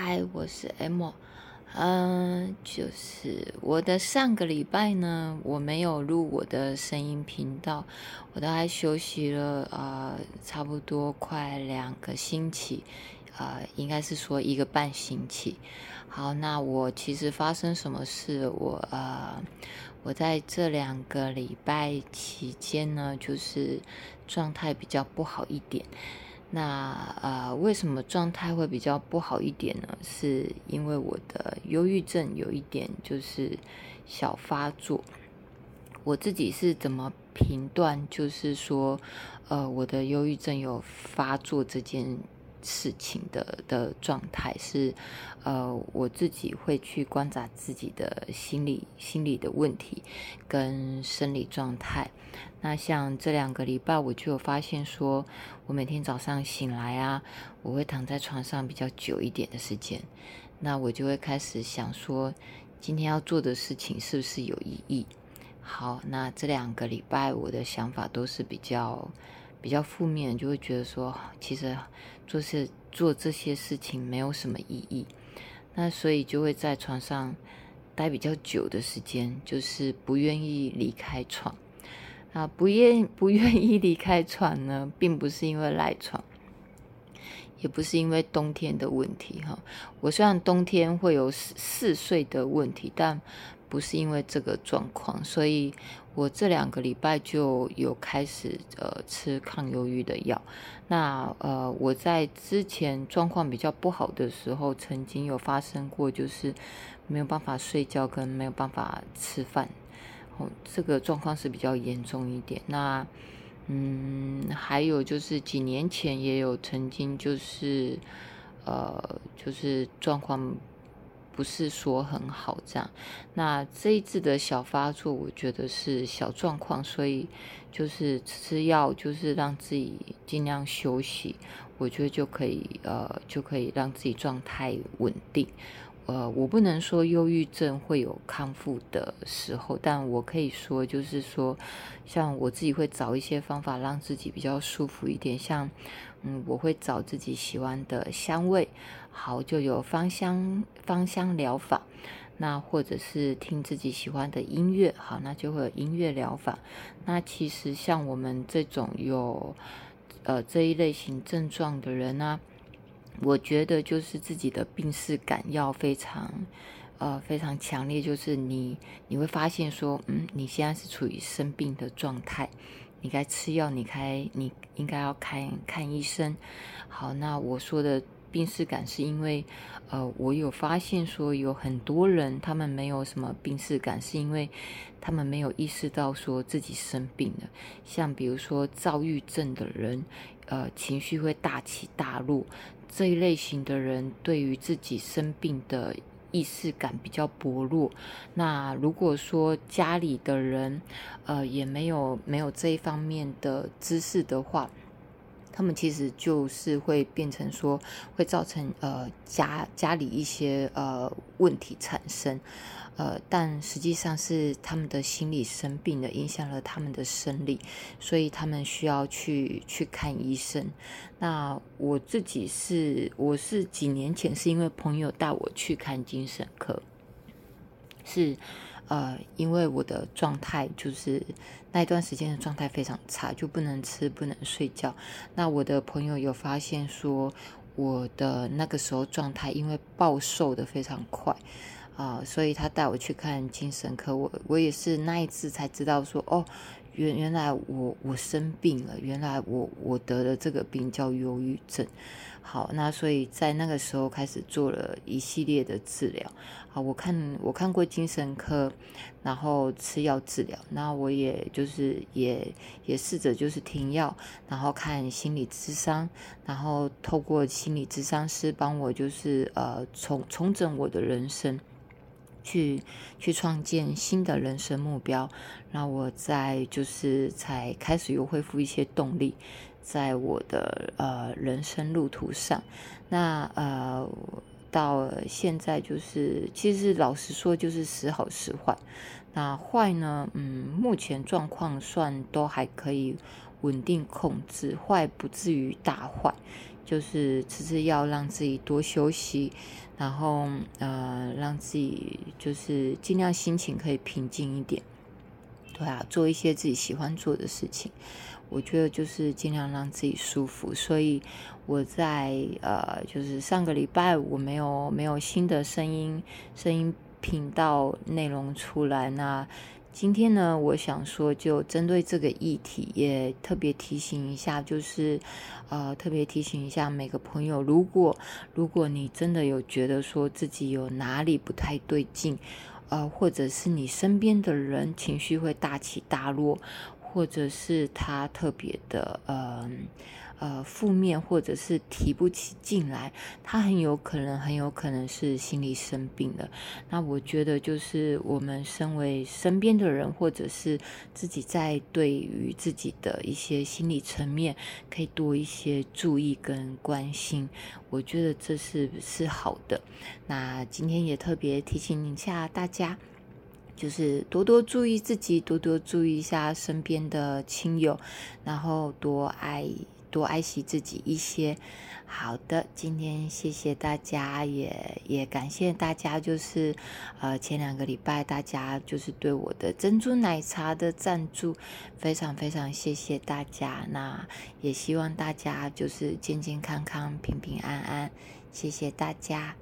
嗨，我是 M，嗯，就是我的上个礼拜呢，我没有录我的声音频道，我都还休息了啊，差不多快两个星期，啊，应该是说一个半星期。好，那我其实发生什么事？我呃，我在这两个礼拜期间呢，就是状态比较不好一点。那呃，为什么状态会比较不好一点呢？是因为我的忧郁症有一点就是小发作。我自己是怎么评断？就是说，呃，我的忧郁症有发作这件事情的的状态是，呃，我自己会去观察自己的心理心理的问题跟生理状态。那像这两个礼拜，我就有发现说，我每天早上醒来啊，我会躺在床上比较久一点的时间，那我就会开始想说，今天要做的事情是不是有意义？好，那这两个礼拜我的想法都是比较比较负面，就会觉得说，其实做些做这些事情没有什么意义，那所以就会在床上待比较久的时间，就是不愿意离开床。啊，不愿不愿意离开床呢，并不是因为赖床，也不是因为冬天的问题哈。我虽然冬天会有嗜睡的问题，但不是因为这个状况，所以我这两个礼拜就有开始呃吃抗忧郁的药。那呃，我在之前状况比较不好的时候，曾经有发生过，就是没有办法睡觉跟没有办法吃饭。哦这个状况是比较严重一点。那，嗯，还有就是几年前也有曾经就是，呃，就是状况不是说很好这样。那这一次的小发作，我觉得是小状况，所以就是吃药，就是让自己尽量休息，我觉得就可以，呃，就可以让自己状态稳定。呃，我不能说忧郁症会有康复的时候，但我可以说，就是说，像我自己会找一些方法让自己比较舒服一点，像，嗯，我会找自己喜欢的香味，好，就有芳香芳香疗法，那或者是听自己喜欢的音乐，好，那就会有音乐疗法。那其实像我们这种有，呃，这一类型症状的人呢。我觉得就是自己的病逝感要非常，呃，非常强烈。就是你你会发现说，嗯，你现在是处于生病的状态，你该吃药，你该你应该要看看医生。好，那我说的病逝感是因为，呃，我有发现说有很多人他们没有什么病逝感，是因为他们没有意识到说自己生病了。像比如说躁郁症的人，呃，情绪会大起大落。这一类型的人对于自己生病的意识感比较薄弱。那如果说家里的人，呃，也没有没有这一方面的知识的话，他们其实就是会变成说，会造成呃家家里一些呃问题产生。呃，但实际上是他们的心理生病了，影响了他们的生理，所以他们需要去去看医生。那我自己是，我是几年前是因为朋友带我去看精神科，是呃，因为我的状态就是那一段时间的状态非常差，就不能吃，不能睡觉。那我的朋友有发现说，我的那个时候状态因为暴瘦的非常快。啊，所以他带我去看精神科，我我也是那一次才知道说，哦，原原来我我生病了，原来我我得了这个病叫忧郁症。好，那所以在那个时候开始做了一系列的治疗。好，我看我看过精神科，然后吃药治疗，那我也就是也也试着就是停药，然后看心理咨商，然后透过心理咨商师帮我就是呃重重整我的人生。去去创建新的人生目标，那我在就是才开始又恢复一些动力，在我的呃人生路途上，那呃到现在就是其实老实说就是时好时坏，那坏呢，嗯，目前状况算都还可以稳定控制，坏不至于大坏。就是吃吃药，让自己多休息，然后呃，让自己就是尽量心情可以平静一点。对啊，做一些自己喜欢做的事情，我觉得就是尽量让自己舒服。所以我在呃，就是上个礼拜我没有没有新的声音声音频道内容出来。那今天呢，我想说就针对这个议题，也特别提醒一下，就是呃，特别提醒一下每个朋友，如果如果你真的有觉得说自己有哪里不太对劲。呃，或者是你身边的人情绪会大起大落，或者是他特别的呃呃负面，或者是提不起劲来，他很有可能很有可能是心理生病了。那我觉得就是我们身为身边的人，或者是自己在对于自己的一些心理层面，可以多一些注意跟关心。我觉得这是是好的。那今天也特别提醒一下大家，就是多多注意自己，多多注意一下身边的亲友，然后多爱多爱惜自己一些。好的，今天谢谢大家，也也感谢大家，就是呃前两个礼拜大家就是对我的珍珠奶茶的赞助，非常非常谢谢大家。那也希望大家就是健健康康、平平安安，谢谢大家。